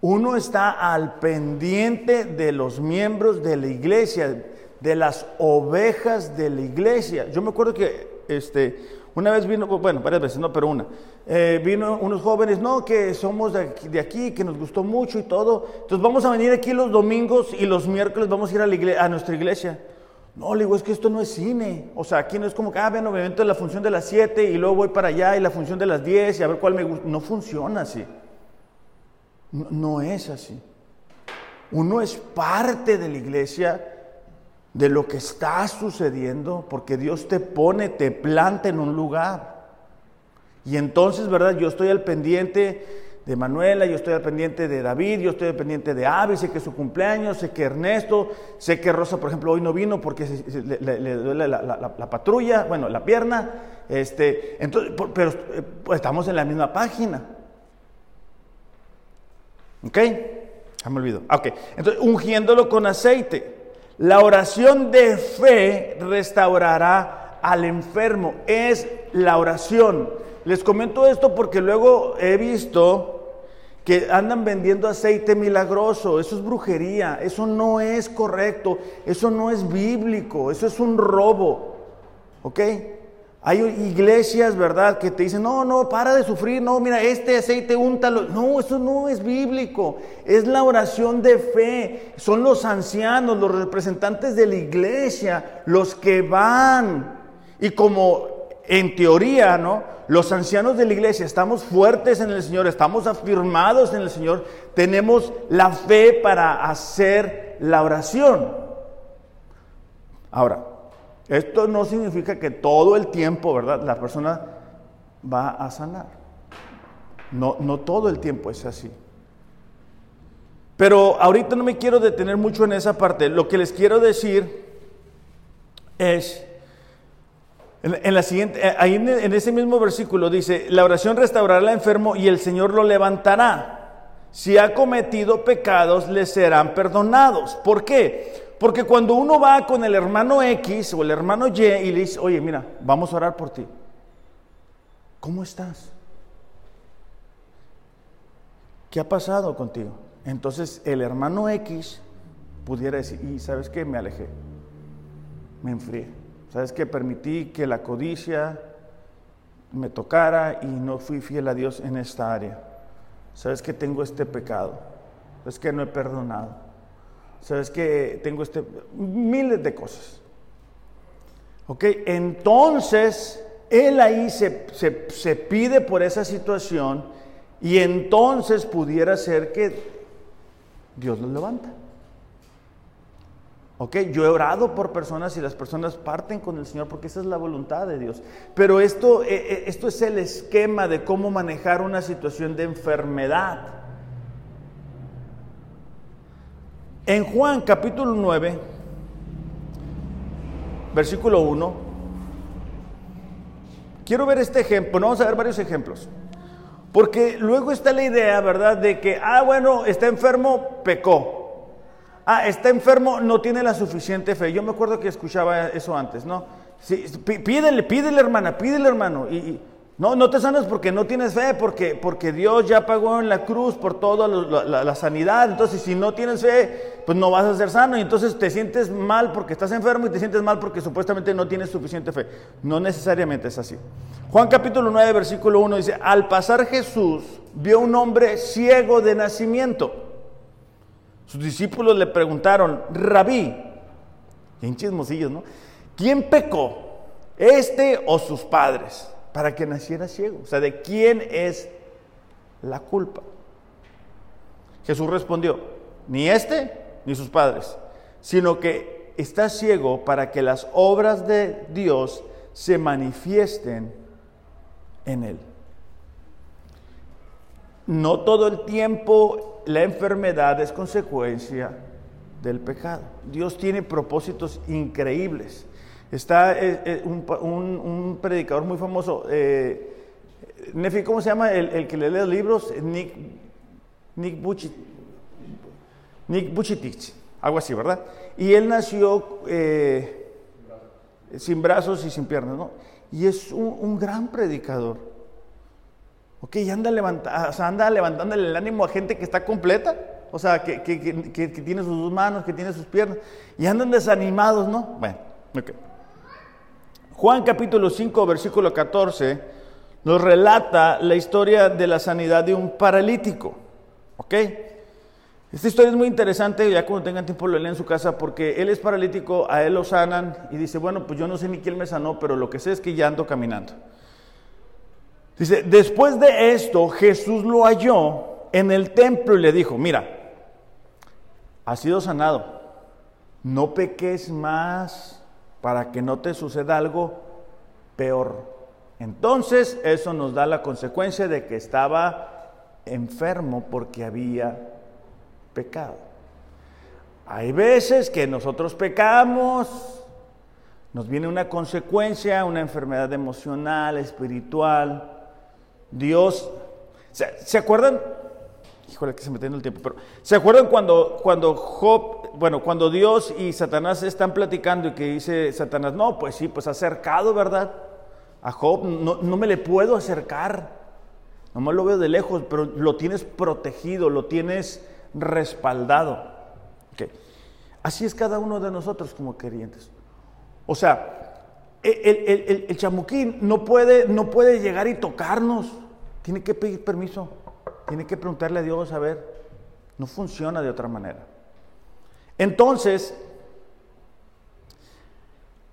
Uno está al pendiente de los miembros de la iglesia, de las ovejas de la iglesia. Yo me acuerdo que este, una vez vino, bueno, varias veces, no, pero una, eh, vino unos jóvenes, no, que somos de aquí, de aquí, que nos gustó mucho y todo. Entonces vamos a venir aquí los domingos y los miércoles vamos a ir a, la a nuestra iglesia. No, le digo, es que esto no es cine. O sea, aquí no es como que, ah, bueno, me evento la función de las 7 y luego voy para allá y la función de las 10 y a ver cuál me gusta. No funciona así. No es así. Uno es parte de la iglesia, de lo que está sucediendo, porque Dios te pone, te planta en un lugar. Y entonces, ¿verdad? Yo estoy al pendiente de Manuela, yo estoy al pendiente de David, yo estoy al pendiente de Avi, sé que es su cumpleaños, sé que Ernesto, sé que Rosa, por ejemplo, hoy no vino porque le, duele la, patrulla, bueno, la pierna, este, entonces, pero eh, pues, estamos en la misma página. ¿Ok? Ya me olvido. Ok, entonces, ungiéndolo con aceite. La oración de fe restaurará al enfermo. Es la oración. Les comento esto porque luego he visto que andan vendiendo aceite milagroso, eso es brujería, eso no es correcto, eso no es bíblico, eso es un robo, ¿ok? Hay iglesias, ¿verdad?, que te dicen, no, no, para de sufrir, no, mira, este aceite úntalo. No, eso no es bíblico, es la oración de fe, son los ancianos, los representantes de la iglesia, los que van. Y como en teoría, ¿no? Los ancianos de la iglesia estamos fuertes en el Señor, estamos afirmados en el Señor, tenemos la fe para hacer la oración. Ahora, esto no significa que todo el tiempo, ¿verdad? La persona va a sanar. No, no todo el tiempo es así. Pero ahorita no me quiero detener mucho en esa parte. Lo que les quiero decir es en, la siguiente, eh, ahí en, ese mismo versículo dice, la oración restaurará al enfermo y el Señor lo levantará. Si ha cometido pecados, le serán perdonados. ¿Por qué? Porque cuando uno va con el hermano X o el hermano Y y le dice, oye, mira, vamos a orar por ti. ¿Cómo estás? ¿Qué ha pasado contigo? Entonces el hermano X pudiera decir, y sabes qué, me alejé, me enfrié. ¿Sabes qué? Permití que la codicia me tocara y no fui fiel a Dios en esta área. ¿Sabes que tengo este pecado? ¿Sabes que no he perdonado? ¿Sabes que tengo este... miles de cosas? ¿Ok? Entonces, él ahí se, se pide por esa situación y entonces pudiera ser que Dios lo levanta. Ok, yo he orado por personas y las personas parten con el Señor porque esa es la voluntad de Dios. Pero esto, eh, eh, esto es el esquema de cómo manejar una situación de enfermedad. En Juan capítulo 9, versículo 1, quiero ver este ejemplo, vamos a ver varios ejemplos. Porque luego está la idea, ¿verdad?, de que, ah, bueno, está enfermo, pecó ah, está enfermo, no tiene la suficiente fe. Yo me acuerdo que escuchaba eso antes, ¿no? Sí, pídele, pídele hermana, pídele hermano. Y, no, no te sanas porque no tienes fe, porque, porque Dios ya pagó en la cruz por toda la, sanidad. Entonces, si no tienes fe, pues no vas a ser sano. Y entonces te sientes mal porque estás enfermo y te sientes mal porque supuestamente no tienes suficiente fe. No necesariamente es así. Juan capítulo 9, versículo 1 dice, al pasar Jesús vio un hombre ciego de nacimiento. Sus discípulos le preguntaron, rabí, bien chismosillos, ¿no? ¿Quién pecó? ¿Este o sus padres? Para que naciera ciego. O sea, ¿de quién es la culpa? Jesús respondió, ni este ni sus padres, sino que está ciego para que las obras de Dios se manifiesten en él. No todo el tiempo la enfermedad es consecuencia del pecado. Dios tiene propósitos increíbles. Está eh, eh, un, predicador muy famoso, eh, Nefi, ¿cómo se llama? El, que le lee los libros, Nick, Nick, Nick Buchitich, algo así, ¿verdad? Y él nació sin brazos y sin piernas, ¿no? Y es un gran predicador. Ok, y anda, levanta, anda levantándole el ánimo a gente que está completa, o sea, que, tiene sus manos, que tiene sus piernas, y andan desanimados, ¿no? Bueno, ok. Juan capítulo 5, versículo 14, nos relata la historia de la sanidad de un paralítico, ¿ok? Esta historia es muy interesante, ya cuando tengan tiempo lo leen en su casa, porque él es paralítico, a él lo sanan y dice, bueno, pues yo no sé ni quién me sanó, pero lo que sé es que ya ando caminando. Dice, después de esto Jesús lo halló en el templo y le dijo, mira, has sido sanado, no peques más para que no te suceda algo peor. Entonces eso nos da la consecuencia de que estaba enfermo porque había pecado. Hay veces que nosotros pecamos, nos viene una consecuencia, una enfermedad emocional, espiritual, Dios, ¿se, acuerdan? Híjole, que se me tiene el tiempo, pero ¿se acuerdan cuando, cuando Job, bueno, cuando Dios y Satanás están platicando y que dice Satanás, no, pues sí, pues acercado, ¿verdad? A Job no, no me le puedo acercar, nomás lo veo de lejos, pero lo tienes protegido, lo tienes respaldado. Así es cada uno de nosotros como creyentes. O sea, el, chamuquín no puede, no puede llegar y tocarnos. Tiene que pedir permiso. Tiene que preguntarle a Dios, a ver. No funciona de otra manera. Entonces,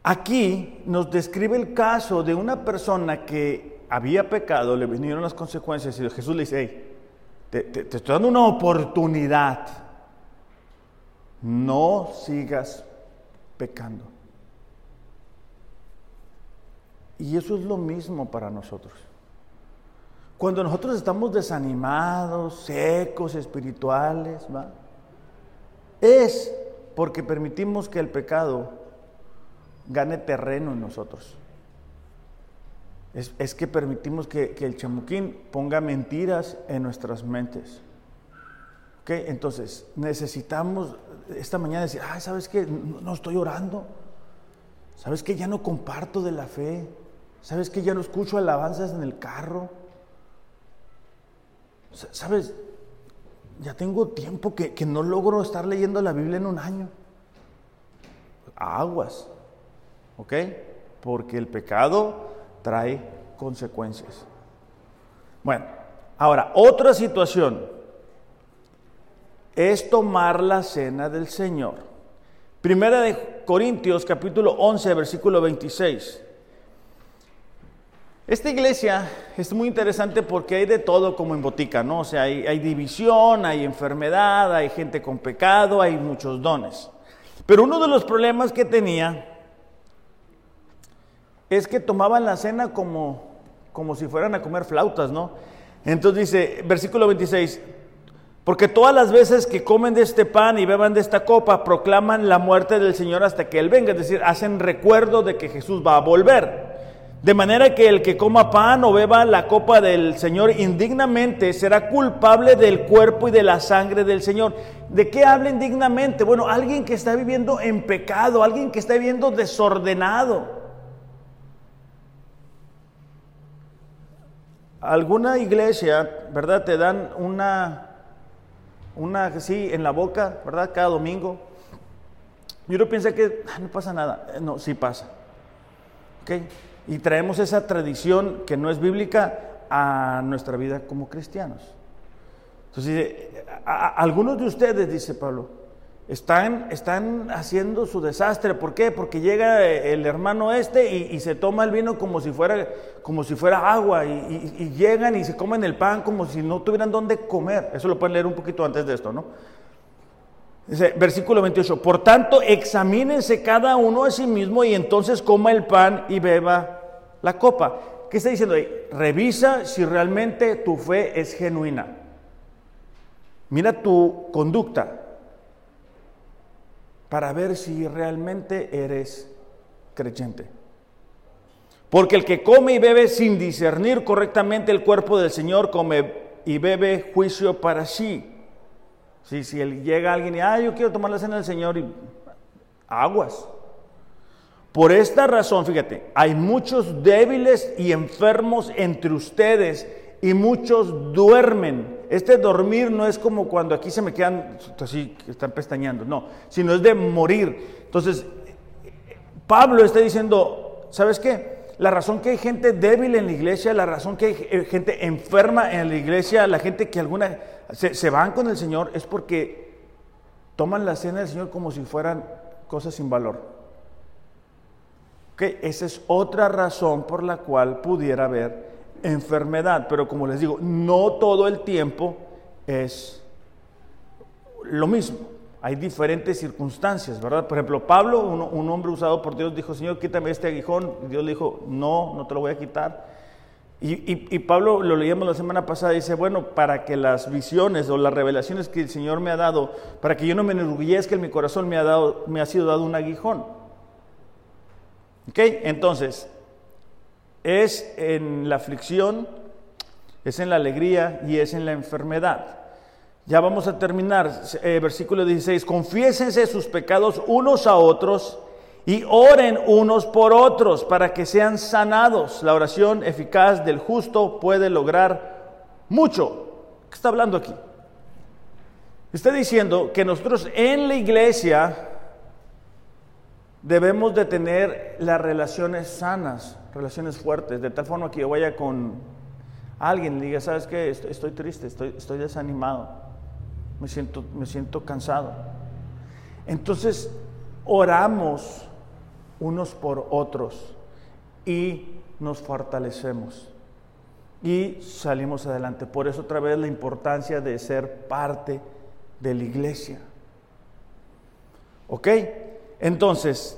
aquí nos describe el caso de una persona que había pecado, le vinieron las consecuencias y Jesús le dice, hey, te, estoy dando una oportunidad. No sigas pecando. Y eso es lo mismo para nosotros. Cuando nosotros estamos desanimados, secos, espirituales, es porque permitimos que el pecado gane terreno en nosotros. Es, que permitimos que, el chamuquín ponga mentiras en nuestras mentes. ¿Ok? Entonces, necesitamos esta mañana decir, ah, ¿sabes qué? No, no estoy orando. ¿Sabes qué? Ya no comparto de la fe. ¿Sabes qué? Ya no escucho alabanzas en el carro. ¿Sabes? Ya tengo tiempo que, que no logro estar leyendo la Biblia en un año. Aguas. ¿Ok? Porque el pecado trae consecuencias. Bueno, ahora, otra situación es tomar la cena del Señor. Primera de Corintios capítulo 11, versículo 26. Esta iglesia es muy interesante porque hay de todo como en botica, ¿no? O sea, hay, división, hay enfermedad, hay gente con pecado, hay muchos dones. Pero uno de los problemas que tenía es que tomaban la cena como, como si fueran a comer flautas, ¿no? Entonces dice, versículo 26, porque todas las veces que comen de este pan y beban de esta copa, proclaman la muerte del Señor hasta que Él venga, es decir, hacen recuerdo de que Jesús va a volver. De manera que el que coma pan o beba la copa del Señor indignamente será culpable del cuerpo y de la sangre del Señor. ¿De qué habla indignamente? Bueno, alguien que está viviendo en pecado, alguien que está viviendo desordenado. Alguna iglesia, ¿verdad? Te dan una, una, sí, en la boca, ¿verdad? Cada domingo. Y uno piensa que ah, no pasa nada. No, sí pasa. ¿Ok? Y traemos esa tradición que no es bíblica a nuestra vida como cristianos. Entonces, algunos de ustedes, dice Pablo, están, están haciendo su desastre. ¿Por qué? Porque llega el hermano este y, se toma el vino como si fuera, como si fuera agua y, y, llegan y se comen el pan como si no tuvieran dónde comer. Eso lo pueden leer un poquito antes de esto, ¿no? Versículo 28, por tanto, examínense cada uno a sí mismo y entonces coma el pan y beba la copa. ¿Qué está diciendo ahí? Revisa si realmente tu fe es genuina. Mira tu conducta para ver si realmente eres creyente. Porque el que come y bebe sin discernir correctamente el cuerpo del Señor, come y bebe juicio para sí. Si, si llega alguien y, ah, yo quiero tomar la cena del Señor y aguas. Por esta razón, fíjate, hay muchos débiles y enfermos entre ustedes y muchos duermen. Este dormir no es como cuando aquí se me quedan así, están pestañeando, no, sino es de morir. Entonces, Pablo está diciendo, ¿sabes qué? La razón que hay gente débil en la iglesia, la razón que hay eh, gente enferma en la iglesia, la gente que alguna se, van con el Señor es porque toman la cena del Señor como si fueran cosas sin valor. Esa es otra razón por la cual pudiera haber enfermedad, pero como les digo, no todo el tiempo es lo mismo. Hay diferentes circunstancias, ¿verdad? Por ejemplo, Pablo, un, hombre usado por Dios, dijo, Señor, quítame este aguijón. Dios le dijo, no, no te lo voy a quitar. Y, Pablo, lo leíamos la semana pasada, dice, bueno, para que las visiones o las revelaciones que el Señor me ha dado, para que yo no me enorgullezca en mi corazón, me ha, me ha sido dado un aguijón. ¿Ok? Entonces, es en la aflicción, es en la alegría y es en la enfermedad. Ya vamos a terminar, eh, versículo 16, confiésense sus pecados unos a otros y oren unos por otros para que sean sanados. La oración eficaz del justo puede lograr mucho. ¿Qué está hablando aquí? Está diciendo que nosotros en la iglesia debemos de tener las relaciones sanas, relaciones fuertes, de tal forma que yo vaya con alguien y diga, ¿sabes qué? Estoy, triste, estoy, estoy desanimado, me siento, me siento cansado. Entonces, oramos unos por otros y nos fortalecemos y salimos adelante. Por eso otra vez la importancia de ser parte de la iglesia. ¿Ok? Entonces,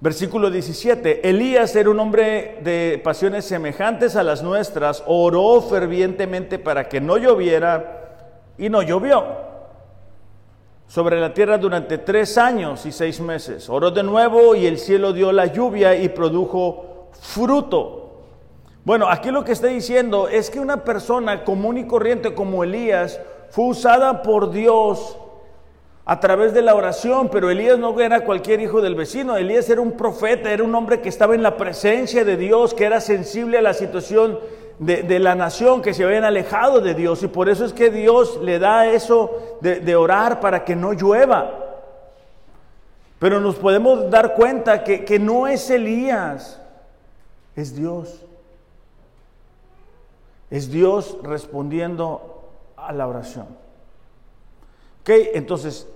versículo 17, Elías era un hombre de pasiones semejantes a las nuestras, oró fervientemente para que no lloviera y no llovió sobre la tierra durante tres años y seis meses. Oró de nuevo y el cielo dio la lluvia y produjo fruto. Bueno, aquí lo que está diciendo es que una persona común y corriente como Elías fue usada por Dios a través de la oración, pero Elías no era cualquier hijo del vecino, Elías era un profeta, era un hombre que estaba en la presencia de Dios, que era sensible a la situación de, la nación, que se habían alejado de Dios, y por eso es que Dios le da eso de, orar para que no llueva. Pero nos podemos dar cuenta que, que no es Elías, es Dios. Es Dios respondiendo a la oración. Ok, entonces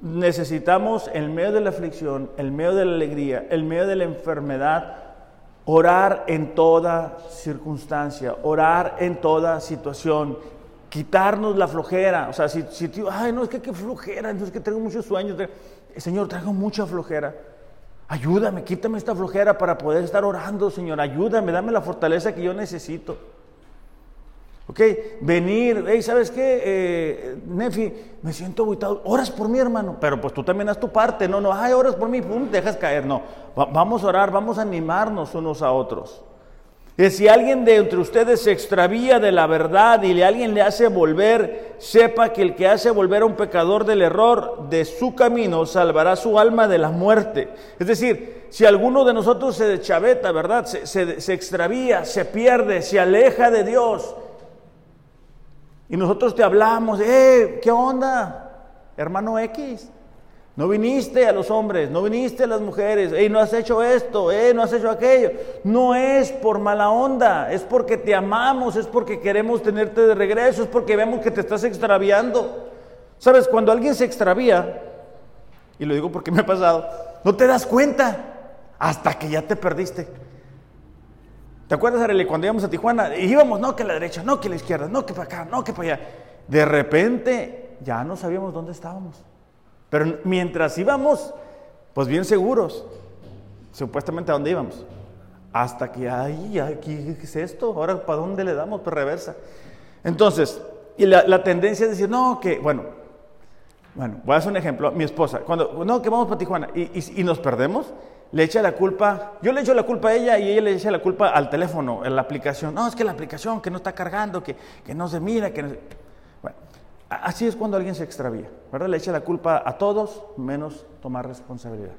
necesitamos en medio de la aflicción, en medio de la alegría, en medio de la enfermedad, orar en toda circunstancia, orar en toda situación, quitarnos la flojera. O sea, si, si ay, no es que qué flojera, no es que tengo muchos sueños. Señor, traigo mucha flojera. Ayúdame, quítame esta flojera para poder estar orando, Señor. Ayúdame, dame la fortaleza que yo necesito. Ok, venir, hey, ¿sabes qué? Eh, Nefi, me siento aguitado. Oras por mí, hermano. Pero pues tú también haz tu parte. No, no, ay, oras por mí, pum, dejas caer. No, vamos a orar, vamos a animarnos unos a otros. Y si alguien de entre ustedes se extravía de la verdad y alguien le hace volver, sepa que el que hace volver a un pecador del error de su camino salvará su alma de la muerte. Es decir, si alguno de nosotros se deschaveta, ¿verdad? Se, se extravía, se pierde, se aleja de Dios y nosotros te hablamos, eh, ¿qué onda? Hermano X, no viniste a los hombres, no viniste a las mujeres, eh, no has hecho esto, eh, no has hecho aquello. No es por mala onda, es porque te amamos, es porque queremos tenerte de regreso, es porque vemos que te estás extraviando. Sabes, cuando alguien se extravía, y lo digo porque me ha pasado, no te das cuenta hasta que ya te perdiste. ¿Te acuerdas, Arely, cuando íbamos a Tijuana? íbamos, no que a la derecha, no que a la izquierda, no que para acá, no que para allá. De repente ya no sabíamos dónde estábamos. Pero mientras íbamos, pues bien seguros, supuestamente a dónde íbamos. Hasta que, ay, ¿qué es esto? Ahora, ¿para dónde le damos? Pues reversa. Entonces, y la, tendencia es decir, no, que, bueno, bueno, voy a hacer un ejemplo. Mi esposa, cuando, no, que vamos para Tijuana y nos perdemos, le echa la culpa, yo le echo la culpa a ella y ella le echa la culpa al teléfono, en la aplicación. No, es que la aplicación que no está cargando, que, no se mira, que no Bueno, así es cuando alguien se extravía, ¿verdad? Le echa la culpa a todos, menos tomar responsabilidad.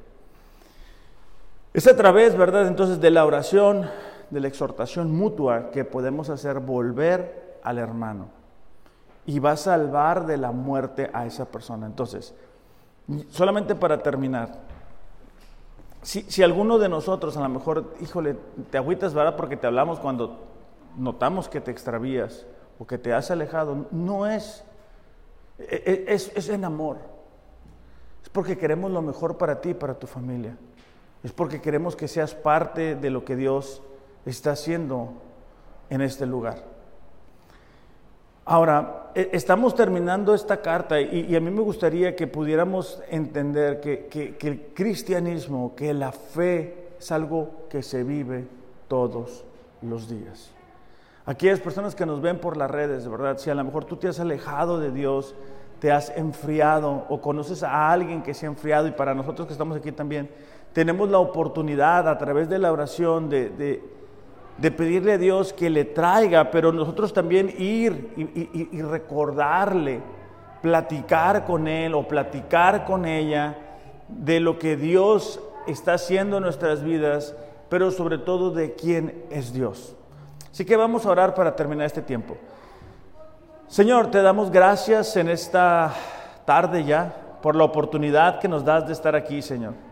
Es a través, ¿verdad? Entonces de la oración, de la exhortación mutua que podemos hacer volver al hermano y va a salvar de la muerte a esa persona. Entonces, solamente para terminar, si, alguno de nosotros a lo mejor, híjole, te agüitas, ¿verdad? Porque te hablamos cuando notamos que te extravías o que te has alejado, no es, e, e, es, es en amor. Es porque queremos lo mejor para ti y para tu familia. Es porque queremos que seas parte de lo que Dios está haciendo en este lugar. Ahora, e, estamos terminando esta carta y, a mí me gustaría que pudiéramos entender que, el cristianismo, que la fe es algo que se vive todos los días. Aquellas personas que nos ven por las redes, de verdad, si a lo mejor tú te has alejado de Dios, te has enfriado o conoces a alguien que se ha enfriado y para nosotros que estamos aquí también, tenemos la oportunidad a través de la oración de pedirle a Dios que le traiga, pero nosotros también ir y, recordarle, platicar con Él o platicar con ella de lo que Dios está haciendo en nuestras vidas, pero sobre todo de quién es Dios. Así que vamos a orar para terminar este tiempo. Señor, te damos gracias en esta tarde ya por la oportunidad que nos das de estar aquí, Señor.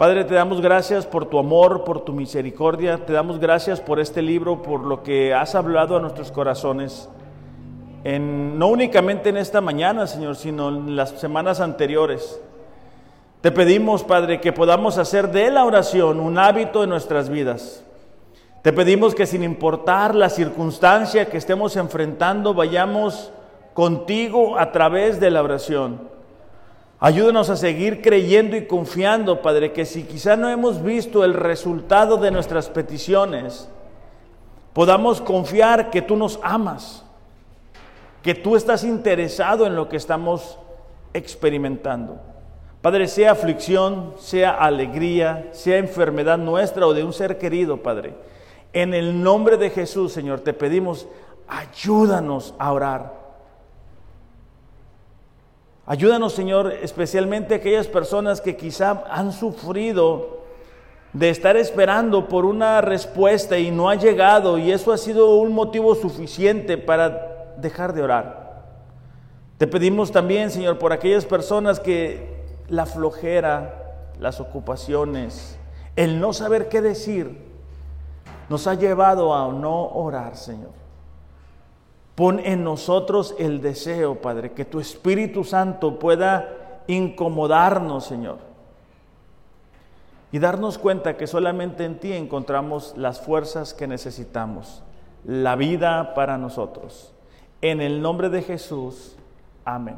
Padre, te damos gracias por tu amor, por tu misericordia, te damos gracias por este libro, por lo que has hablado a nuestros corazones, en, no únicamente en esta mañana, Señor, sino en las semanas anteriores. Te pedimos, Padre, que podamos hacer de la oración un hábito en nuestras vidas. Te pedimos que sin importar la circunstancia que estemos enfrentando, vayamos contigo a través de la oración. Ayúdanos a seguir creyendo y confiando, Padre, que si quizá no hemos visto el resultado de nuestras peticiones, podamos confiar que tú nos amas, que tú estás interesado en lo que estamos experimentando. Padre, sea aflicción, sea alegría, sea enfermedad nuestra o de un ser querido, Padre. En el nombre de Jesús, Señor, te pedimos, ayúdanos a orar. Ayúdanos, Señor, especialmente aquellas personas que quizá han sufrido de estar esperando por una respuesta y no ha llegado y eso ha sido un motivo suficiente para dejar de orar. Te pedimos también, Señor, por aquellas personas que la flojera, las ocupaciones, el no saber qué decir, nos ha llevado a no orar, Señor. Pon en nosotros el deseo, Padre, que tu Espíritu Santo pueda incomodarnos, Señor. Y darnos cuenta que solamente en ti encontramos las fuerzas que necesitamos, la vida para nosotros. En el nombre de Jesús, amén.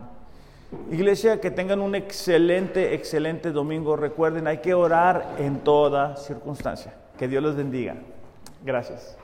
Iglesia, que tengan un excelente, excelente domingo. Recuerden, hay que orar en toda circunstancia. Que Dios los bendiga. Gracias.